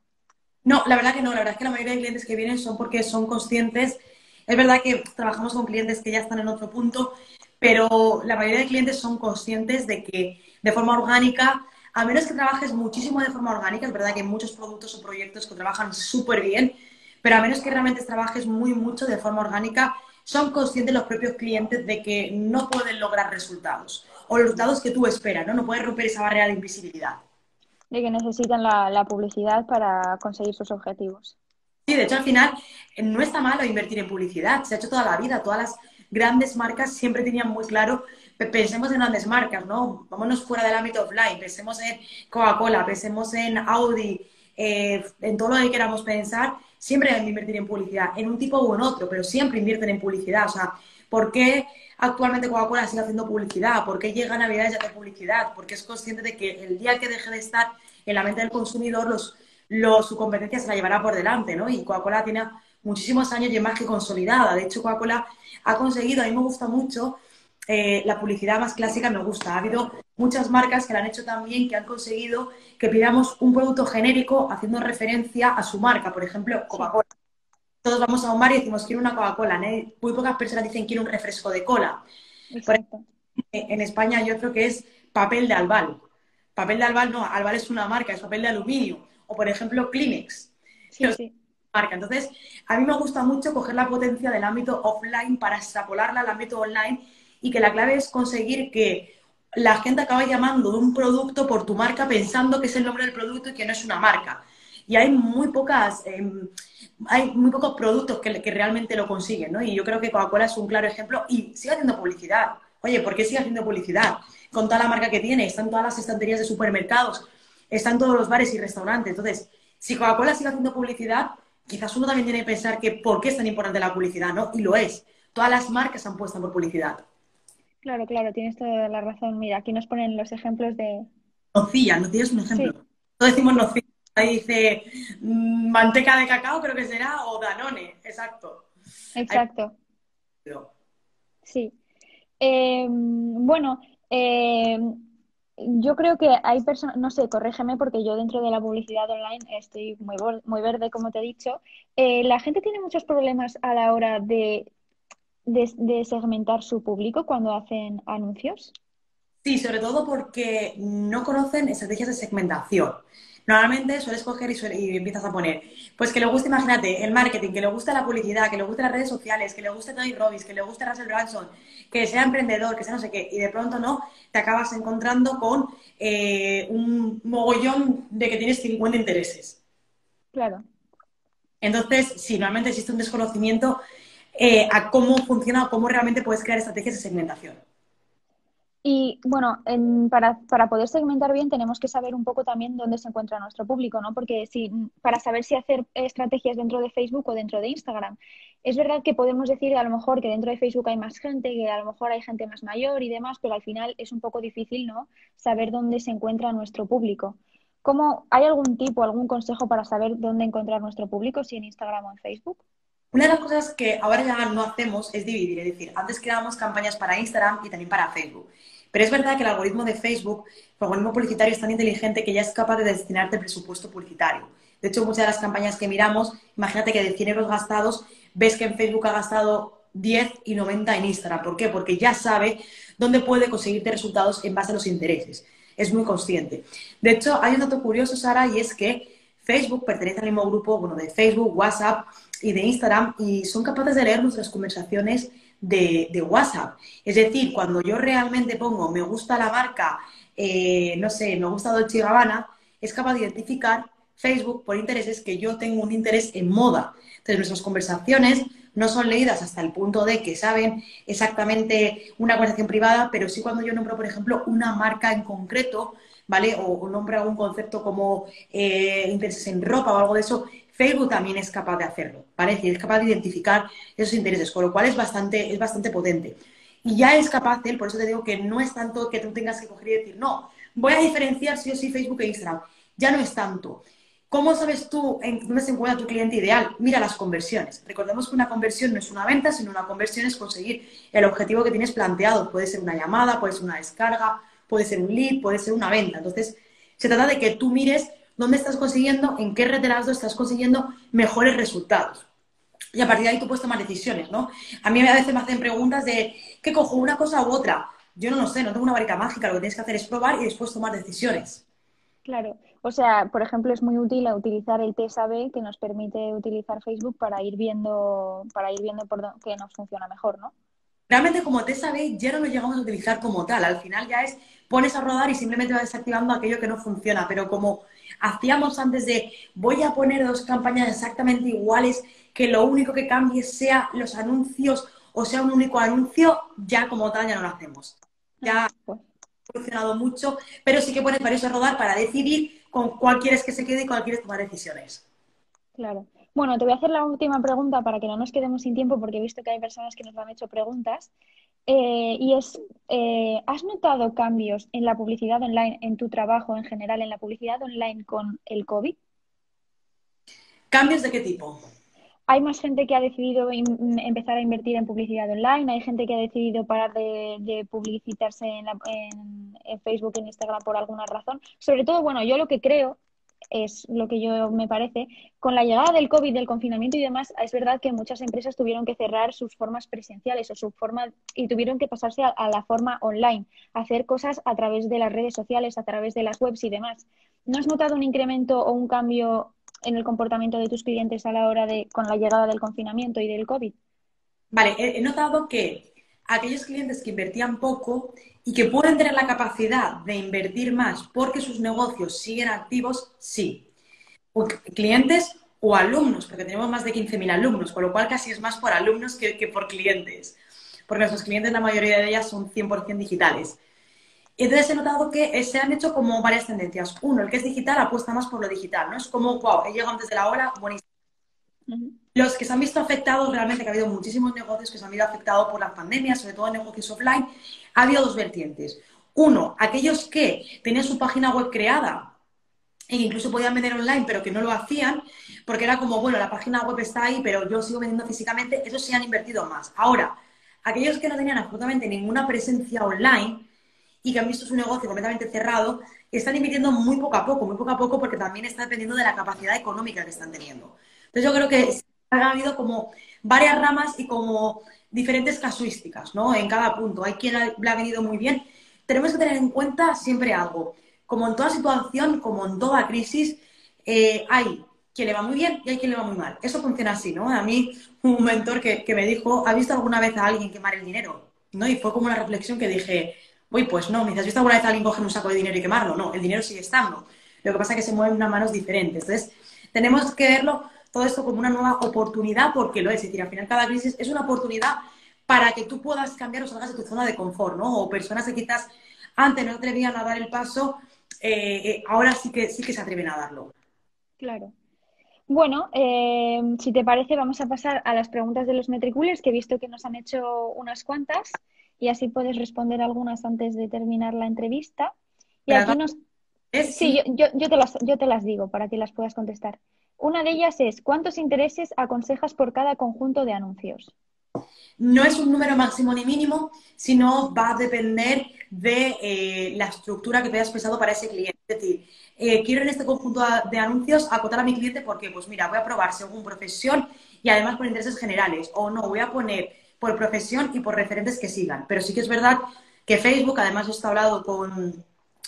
No, la verdad que no, la verdad es que la mayoría de clientes que vienen son porque son conscientes es verdad que trabajamos con clientes que ya están en otro punto, pero la mayoría de clientes son conscientes de que de forma orgánica, a menos que trabajes muchísimo de forma orgánica, es verdad que hay muchos productos o proyectos que trabajan súper bien, pero a menos que realmente trabajes muy mucho de forma orgánica, son conscientes los propios clientes de que no pueden lograr resultados o los resultados que tú esperas, ¿no? No puedes romper esa barrera de invisibilidad.
De que necesitan la publicidad para conseguir sus objetivos.
Sí, de hecho al final eh, no está malo invertir en publicidad, se ha hecho toda la vida, todas las grandes marcas siempre tenían muy claro, pensemos en grandes marcas, ¿no? Vámonos fuera del ámbito offline, pensemos en Coca-Cola, pensemos en Audi, eh, en todo lo que queramos pensar, siempre deben invertir en publicidad, en un tipo u en otro, pero siempre invierten en publicidad. O sea, ¿por qué actualmente Coca-Cola sigue haciendo publicidad? ¿Por qué llega Navidad y hace publicidad? Porque es consciente de que el día que deje de estar en la mente del consumidor, los su competencia se la llevará por delante, ¿no? Y Coca-Cola tiene muchísimos años y es más que consolidada. De hecho, Coca-Cola ha conseguido, a mí me gusta mucho, eh, la publicidad más clásica me gusta. Ha habido muchas marcas que la han hecho también, que han conseguido que pidamos un producto genérico haciendo referencia a su marca. Por ejemplo, Coca-Cola. Todos vamos a un bar y decimos, quiero una Coca-Cola. Muy pocas personas dicen, quiero un refresco de cola. en España hay otro que es papel de albal. Papel de albal no, albal es una marca, es papel de aluminio o por ejemplo Kleenex. Marca. Entonces, a mí me gusta mucho coger la potencia del ámbito offline para extrapolarla al ámbito online y que la clave es conseguir que la gente acabe llamando de un producto por tu marca pensando que es el nombre del producto y que no es una marca. Y hay muy pocas, em, hay muy pocos productos que, que, realmente lo consiguen, ¿no? Y yo creo que Coca-Cola es un claro ejemplo y sigue haciendo publicidad. Oye, ¿por qué sigue haciendo publicidad? Con toda la marca que tiene, están todas las estanterías de supermercados, están todos los bares y restaurantes. Entonces, si Coca-Cola sigue haciendo publicidad, quizás uno también tiene que pensar que por qué es tan importante la publicidad, ¿no? Y lo es. Todas las marcas han puesto por publicidad.
Claro, claro, tienes toda la razón. Mira, aquí nos ponen los ejemplos de...
Nocilla, ¿no tienes un ejemplo? Todos decimos nocilla. Ahí dice mm, manteca de cacao, creo que será, o Danone, exacto.
Exacto. Sí. Eh, bueno, eh, yo creo que hay personas, no sé, corrígeme porque yo dentro de la publicidad online estoy muy, muy verde, como te he dicho. Eh, la gente tiene muchos problemas a la hora de, de, segmentar su público cuando hacen anuncios.
Sí, sobre todo porque no conocen estrategias de segmentación. Normalmente sueles coger y, empiezas a poner, pues que le guste, imagínate, el marketing, que le guste la publicidad, que le guste las redes sociales, que le guste Tony Robbins, que le guste Russell Branson, que sea emprendedor, que sea no sé qué, y de pronto no, te acabas encontrando con eh, un mogollón de que tienes 50 intereses.
Claro.
Entonces, sí, normalmente existe un desconocimiento eh, a cómo funciona o cómo realmente puedes crear estrategias de segmentación.
Y bueno, para, poder segmentar bien tenemos que saber un poco también dónde se encuentra nuestro público, ¿no? Porque si, para saber si hacer estrategias dentro de Facebook o dentro de Instagram. Es verdad que podemos decir a lo mejor que dentro de Facebook hay más gente, que a lo mejor hay gente más mayor y demás, pero al final es un poco difícil, ¿no? Saber dónde se encuentra nuestro público. ¿Cómo, ¿Hay algún tipo, algún consejo para saber dónde encontrar nuestro público, si en Instagram o en Facebook?
Una de las cosas que ahora ya no hacemos es dividir, es decir, antes creábamos campañas para Instagram y también para Facebook. Pero es verdad que el algoritmo de Facebook, el algoritmo publicitario es tan inteligente que ya es capaz de destinarte presupuesto publicitario. De hecho, muchas de las campañas que miramos, imagínate que de 100 euros gastados, ves que en Facebook ha gastado 10 y 90 en Instagram. ¿Por qué? Porque ya sabe dónde puede conseguirte resultados en base a los intereses. Es muy consciente. De hecho, hay un dato curioso, Sara, y es que Facebook pertenece al mismo grupo bueno, de Facebook, WhatsApp y de Instagram y son capaces de leer nuestras conversaciones de, WhatsApp. Es decir, cuando yo realmente pongo me gusta la marca, eh, no sé, me gusta Dolce Gabbana, es capaz de identificar Facebook por intereses que yo tengo un interés en moda. Entonces, nuestras conversaciones no son leídas hasta el punto de que saben exactamente una conversación privada, pero sí cuando yo nombro, por ejemplo, una marca en concreto, ¿vale? O, nombro algún concepto como eh, intereses en ropa o algo de eso, Facebook también es capaz de hacerlo, ¿vale? Es capaz de identificar esos intereses, con lo cual es bastante, es bastante potente. Y ya es capaz él, por eso te digo que no es tanto que tú tengas que coger y decir, no, voy a diferenciar sí o sí Facebook e Instagram. Ya no es tanto. ¿Cómo sabes tú en dónde se encuentra tu cliente ideal? Mira las conversiones. Recordemos que una conversión no es una venta, sino una conversión es conseguir el objetivo que tienes planteado. Puede ser una llamada, puede ser una descarga, puede ser un lead, puede ser una venta. Entonces, se trata de que tú mires dónde estás consiguiendo, en qué dos estás consiguiendo mejores resultados. Y a partir de ahí tú puedes tomar decisiones, ¿no? A mí a veces me hacen preguntas de, ¿qué cojo, una cosa u otra? Yo no lo sé, no tengo una varita mágica, lo que tienes que hacer es probar y después tomar decisiones.
Claro, o sea, por ejemplo, es muy útil utilizar el TSAB que nos permite utilizar Facebook para ir viendo, para ir viendo por qué nos funciona mejor, ¿no?
Realmente como TSAB ya no lo llegamos a utilizar como tal, al final ya es pones a rodar y simplemente vas desactivando aquello que no funciona, pero como hacíamos antes de voy a poner dos campañas exactamente iguales, que lo único que cambie sea los anuncios o sea un único anuncio, ya como tal ya no lo hacemos. Ya ha funcionado mucho, pero sí que pones varios a rodar para decidir con cuál quieres que se quede y cuál quieres tomar decisiones.
Claro. Bueno, te voy a hacer la última pregunta para que no nos quedemos sin tiempo, porque he visto que hay personas que nos han hecho preguntas. Eh, y es, eh, ¿has notado cambios en la publicidad online, en tu trabajo en general, en la publicidad online con el COVID?
¿Cambios de qué tipo?
Hay más gente que ha decidido empezar a invertir en publicidad online, hay gente que ha decidido parar de, publicitarse en, en, Facebook, en Instagram por alguna razón. Sobre todo, bueno, yo lo que creo es lo que yo me parece. Con la llegada del COVID, del confinamiento y demás, es verdad que muchas empresas tuvieron que cerrar sus formas presenciales o su forma y tuvieron que pasarse a, la forma online, hacer cosas a través de las redes sociales, a través de las webs y demás. ¿No has notado un incremento o un cambio en el comportamiento de tus clientes a la hora de con la llegada del confinamiento y del COVID?
Vale, he notado que aquellos clientes que invertían poco y que pueden tener la capacidad de invertir más porque sus negocios siguen activos, sí. clientes o alumnos, porque tenemos más de 15.000 alumnos, con lo cual casi es más por alumnos que, por clientes, porque nuestros clientes, la mayoría de ellas son 100% digitales. Entonces he notado que se han hecho como varias tendencias. Uno, el que es digital apuesta más por lo digital, ¿no? Es como, wow, he llegado antes de la hora, buenísimo. Los que se han visto afectados, realmente que ha habido muchísimos negocios que se han visto afectados por la pandemia, sobre todo negocios offline, ha habido dos vertientes. Uno, aquellos que tenían su página web creada e incluso podían vender online, pero que no lo hacían, porque era como, bueno, la página web está ahí, pero yo sigo vendiendo físicamente, esos sí han invertido más. Ahora, aquellos que no tenían absolutamente ninguna presencia online y que han visto su negocio completamente cerrado, están invirtiendo muy poco a poco, muy poco a poco, porque también está dependiendo de la capacidad económica que están teniendo. Entonces yo creo que ha habido como varias ramas y como diferentes casuísticas, ¿no? En cada punto. Hay quien le ha venido muy bien. Tenemos que tener en cuenta siempre algo. Como en toda situación, como en toda crisis, eh, hay quien le va muy bien y hay quien le va muy mal. Eso funciona así, ¿no? A mí, un mentor que, me dijo, ¿ha visto alguna vez a alguien quemar el dinero? ¿No? Y fue como una reflexión que dije, uy, pues no, me ¿has visto alguna vez a alguien coger un saco de dinero y quemarlo? No, el dinero sigue estando. Lo que pasa es que se mueven unas manos diferentes. Entonces, tenemos que verlo todo esto como una nueva oportunidad, porque lo es. Es decir, al final cada crisis es una oportunidad para que tú puedas cambiar o salgas de tu zona de confort, ¿no? O personas que quizás antes no atrevían a dar el paso, eh, eh, ahora sí que, sí que se atreven a darlo.
Claro. Bueno, eh, si te parece, vamos a pasar a las preguntas de los metriculers, que he visto que nos han hecho unas cuantas, y así puedes responder algunas antes de terminar la entrevista. Y aquí nos... Sí, yo, yo, te las, yo te las digo para que las puedas contestar. Una de ellas es, ¿cuántos intereses aconsejas por cada conjunto de anuncios?
No es un número máximo ni mínimo, sino va a depender de eh, la estructura que te hayas pensado para ese cliente. Es decir, eh, quiero en este conjunto de anuncios acotar a mi cliente porque, pues mira, voy a probar según profesión y además por intereses generales. O no, voy a poner por profesión y por referentes que sigan. Pero sí que es verdad que Facebook, además he hablado con,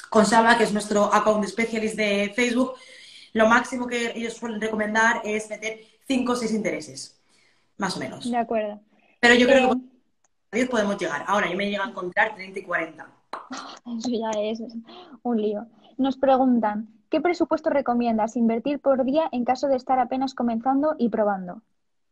con Salva, que es nuestro account specialist de Facebook, lo máximo que ellos suelen recomendar es meter 5 o 6 intereses, más o menos.
De acuerdo.
Pero yo creo que eh, a 10 podemos llegar. Ahora, yo me llega a encontrar 30 y 40. [laughs]
Eso ya es un lío. Nos preguntan, ¿Qué presupuesto recomiendas invertir por día en caso de estar apenas comenzando y probando?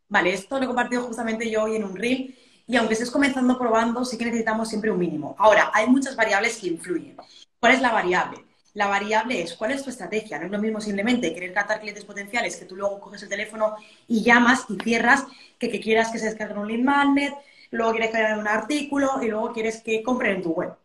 Vale, esto lo he compartido justamente yo hoy en un reel y aunque estés comenzando probando, sí que necesitamos siempre un mínimo. Ahora, hay muchas variables que influyen. ¿Cuál es la variable? La variable es cuál es tu estrategia. No es lo mismo simplemente querer captar clientes potenciales que tú luego coges el teléfono y llamas y cierras que, que quieras que se descarguen un lead magnet, luego quieres crear un artículo y luego quieres que compren en tu web.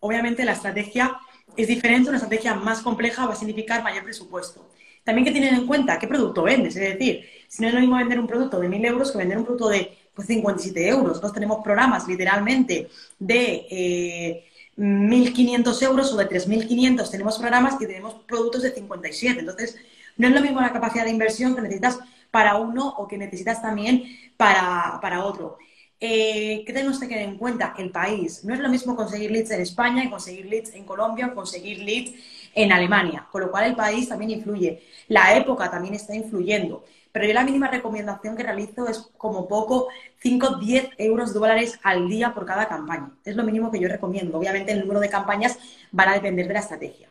Obviamente la estrategia es diferente, una estrategia más compleja va a significar mayor presupuesto. También que tener en cuenta qué producto vendes, es decir, si no es lo mismo vender un producto de 1.000 euros que vender un producto de pues, 57 euros. Nosotros tenemos programas literalmente de eh, 1.500 euros o de 3.500, tenemos programas que tenemos productos de 57. Entonces, no es lo mismo la capacidad de inversión que necesitas para uno o que necesitas también para, para otro. Eh, ¿Qué tenemos que tener en cuenta? El país. No es lo mismo conseguir leads en España y conseguir leads en Colombia o conseguir leads en Alemania, con lo cual el país también influye. La época también está influyendo. Pero yo la mínima recomendación que realizo es como poco 5, 10 euros dólares al día por cada campaña. Es lo mínimo que yo recomiendo. Obviamente el número de campañas van a depender de la estrategia.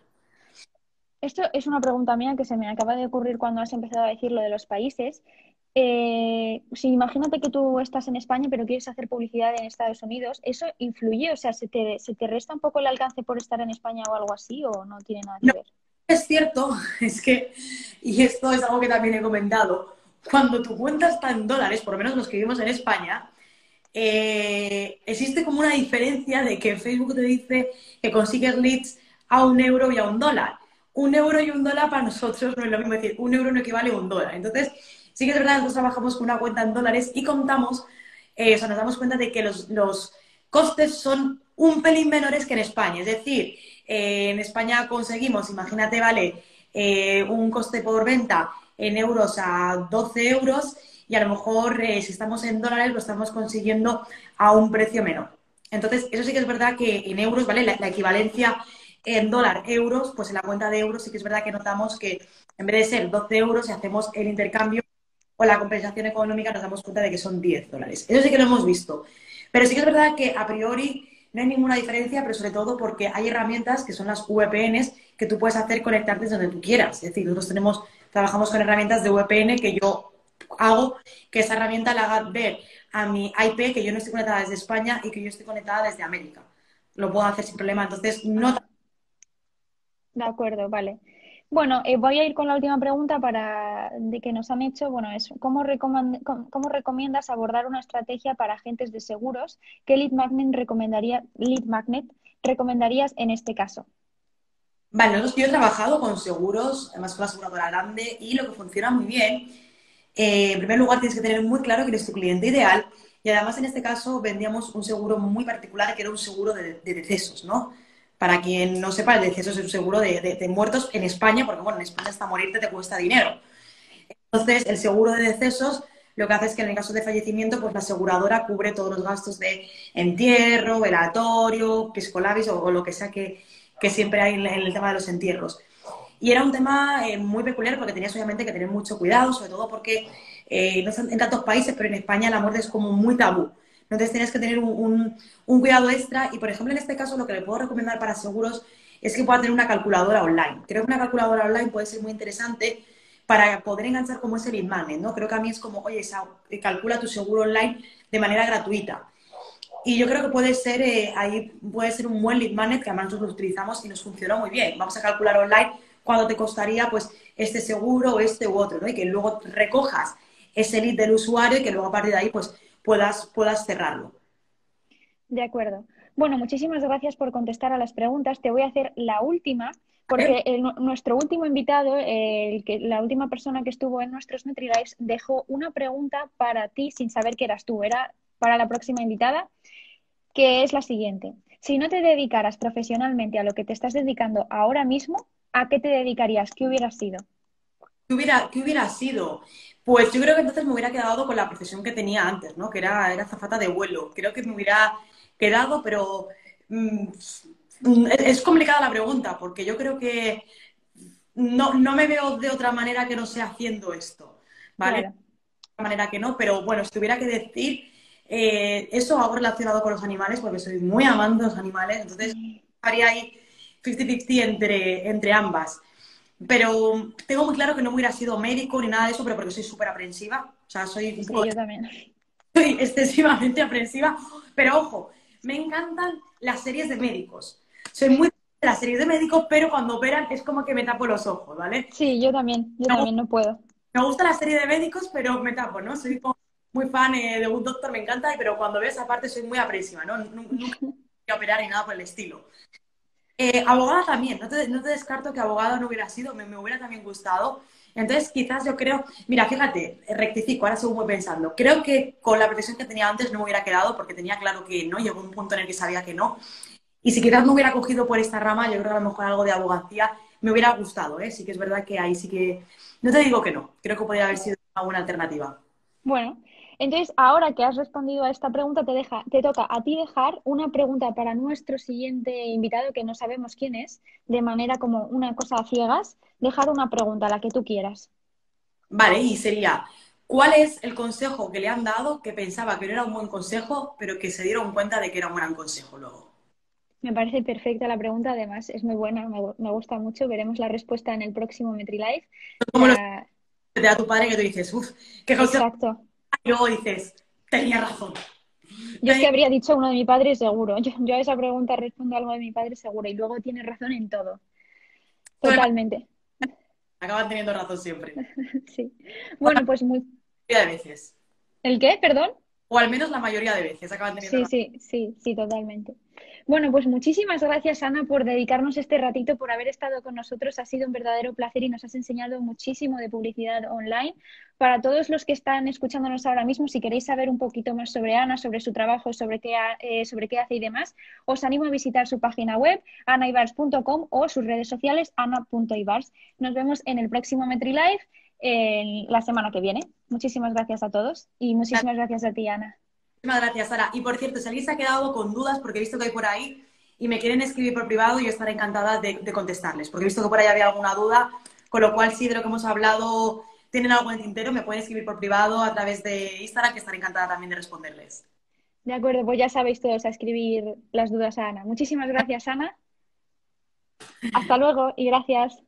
Esto es una pregunta mía que se me acaba de ocurrir cuando has empezado a decir lo de los países. Eh, si imagínate que tú estás en España pero quieres hacer publicidad en Estados Unidos, ¿eso influye? O sea, ¿se te, ¿se te resta un poco el alcance por estar en España o algo así o no tiene nada que ver?
Es cierto, [laughs] es que, y esto es algo que también he comentado, cuando tu cuenta está en dólares, por lo menos los que vivimos en España, eh, existe como una diferencia de que Facebook te dice que consigues leads a un euro y a un dólar. Un euro y un dólar para nosotros no es lo mismo decir, un euro no equivale a un dólar. Entonces, sí que es verdad, nosotros trabajamos con una cuenta en dólares y contamos, eh, o sea, nos damos cuenta de que los, los costes son un pelín menores que en España. Es decir, eh, en España conseguimos, imagínate, vale, un coste por venta en euros a 12 euros y a lo mejor eh, si estamos en dólares lo estamos consiguiendo a un precio menor. Entonces, eso sí que es verdad que en euros, ¿vale? La, equivalencia en dólar, euros, pues en la cuenta de euros sí que es verdad que notamos que en vez de ser 12 euros, si hacemos el intercambio o la compensación económica, nos damos cuenta de que son 10 dólares. Eso sí que lo hemos visto. Pero sí que es verdad que a priori no hay ninguna diferencia, pero sobre todo porque hay herramientas que son las VPNs que tú puedes hacer conectarte donde tú quieras. Es decir, nosotros tenemos, trabajamos con herramientas de VPN que yo hago que esa herramienta la haga ver a mi IP que yo no estoy conectada desde España y que yo estoy conectada desde América. Lo puedo hacer sin problema. Entonces, no.
De acuerdo, vale. Bueno, eh, voy a ir con la última pregunta para de que nos han hecho. Bueno, es ¿cómo, cómo, recomiendas abordar una estrategia para agentes de seguros? ¿Qué lead magnet recomendaría, lead magnet recomendarías en este caso?
Vale, yo he trabajado con seguros, además con la aseguradora grande, y lo que funciona muy bien, eh, en primer lugar tienes que tener muy claro quién es tu cliente ideal, y además en este caso vendíamos un seguro muy particular que era un seguro de, de decesos, ¿no? Para quien no sepa, el deceso es un seguro de, muertos en España, porque bueno, en España hasta morirte te cuesta dinero. Entonces, el seguro de decesos lo que hace es que en el caso de fallecimiento, pues la aseguradora cubre todos los gastos de entierro, velatorio, piscolabis o lo que sea que, siempre hay en el tema de los entierros. Y era un tema eh, muy peculiar porque tenías obviamente que tener mucho cuidado, sobre todo porque eh, no en tantos países, pero en España la muerte es como muy tabú. Entonces tienes que tener un, cuidado extra y, por ejemplo, en este caso lo que le puedo recomendar para seguros es que pueda tener una calculadora online. Creo que una calculadora online puede ser muy interesante para poder enganchar como ese lead magnet, ¿no? Creo que a mí es como, oye, calcula tu seguro online de manera gratuita. Y yo creo que puede ser, eh, ahí puede ser un buen lead magnet que además nosotros lo utilizamos y nos funciona muy bien. Vamos a calcular online cuánto te costaría pues este seguro, este u otro, ¿no? Y que luego recojas ese lead del usuario y que luego a partir de ahí pues puedas, puedas cerrarlo.
De acuerdo. Bueno, muchísimas gracias por contestar a las preguntas. Te voy a hacer la última, porque nuestro último invitado, el que, la última persona que estuvo en nuestros MetriLives, dejó una pregunta para ti sin saber que eras tú. Era para la próxima invitada, que es la siguiente. Si no te dedicaras profesionalmente a lo que te estás dedicando ahora mismo, ¿a qué te dedicarías? ¿Qué hubiera sido?
¿Qué hubiera, qué hubiera sido? Pues yo creo que entonces me hubiera quedado con la profesión que tenía antes, ¿no? Que era, era zafata de vuelo. Creo que me hubiera quedado, pero mm, es complicada la pregunta, porque yo creo que no, me veo de otra manera que no sea haciendo esto, ¿vale? De otra manera que no, pero bueno, si tuviera que decir, eh, eso hago relacionado con los animales, porque soy muy amante de los animales, entonces haría ahí 50-50 entre, entre ambas. pero tengo muy claro que no hubiera sido médico ni nada de eso, pero porque soy súper aprensiva. O sea, soy un poco...
Sí, yo también. [laughs]
Soy excesivamente aprensiva. Pero ojo, me encantan las series de médicos. Soy muy de las series de médicos, pero cuando operan es como que me tapo los ojos, ¿vale?
Sí, yo también, yo también no puedo.
Me gusta la serie de médicos, pero me tapo, ¿no? Soy muy fan eh, de un doctor, me encanta, pero cuando veo esa parte soy muy aprensiva, ¿no? Nunca [laughs] voy a operar ni nada por el estilo. Eh, abogada también, no te, no te, descarto que abogada no hubiera sido, me, me, hubiera también gustado. Entonces, quizás yo creo, mira, fíjate, rectifico, ahora sigo pensando. Creo que con la protección que tenía antes no me hubiera quedado porque tenía claro que no, llegó un punto en el que sabía que no. Y si quizás me hubiera cogido por esta rama, yo creo que a lo mejor algo de abogacía me hubiera gustado, ¿eh? Sí que es verdad que ahí sí que, no te digo que no, creo que podría haber sido una buena alternativa.
Bueno, entonces, ahora que has respondido a esta pregunta, te, deja, te toca a ti dejar una pregunta para nuestro siguiente invitado, que no sabemos quién es, de manera como una cosa a ciegas, dejar una pregunta, la que tú quieras.
Vale, y sería, ¿cuál es el consejo que le han dado que pensaba que no era un buen consejo, pero que se dieron cuenta de que era un gran consejo luego?
Me parece perfecta la pregunta, además es muy buena, me, me gusta mucho. Veremos la respuesta en el próximo MetriLife.
Como la... los... a tu padre que tú dices, uff, qué consejo.
Exacto
luego dices, tenía razón.
Yo es que habría dicho uno de mi padre seguro. [laughs] Yo, yo, a esa pregunta respondo algo de mi padre seguro y luego tiene razón en todo. Totalmente.
Acaban teniendo razón siempre. [laughs]
sí. Bueno, pues muy...
de veces.
¿El qué? ¿Perdón?
O al menos la mayoría de veces acaban teniendo
sí. Sí, sí, sí, totalmente. Bueno, pues muchísimas gracias, Ana, por dedicarnos este ratito, por haber estado con nosotros. Ha sido un verdadero placer y nos has enseñado muchísimo de publicidad online. Para todos los que están escuchándonos ahora mismo, si queréis saber un poquito más sobre Ana, sobre su trabajo, sobre qué, eh, sobre qué hace y demás, os animo a visitar su página web, anaibars.com o sus redes sociales, ana.ibars. Nos vemos en el próximo MetriLive eh, la semana que viene. Muchísimas gracias a todos y muchísimas gracias a ti, Ana.
Muchísimas gracias, Sara. Y por cierto, si alguien se ha quedado con dudas, porque he visto que hay por ahí, y me quieren escribir por privado, yo estaré encantada de, de, contestarles, porque he visto que por ahí había alguna duda, con lo cual, si de lo que hemos hablado tienen algo en tintero, me pueden escribir por privado a través de Instagram, que estaré encantada también de responderles.
De acuerdo, pues ya sabéis todos a escribir las dudas a Ana. Muchísimas gracias, Ana. [laughs] Hasta luego y gracias.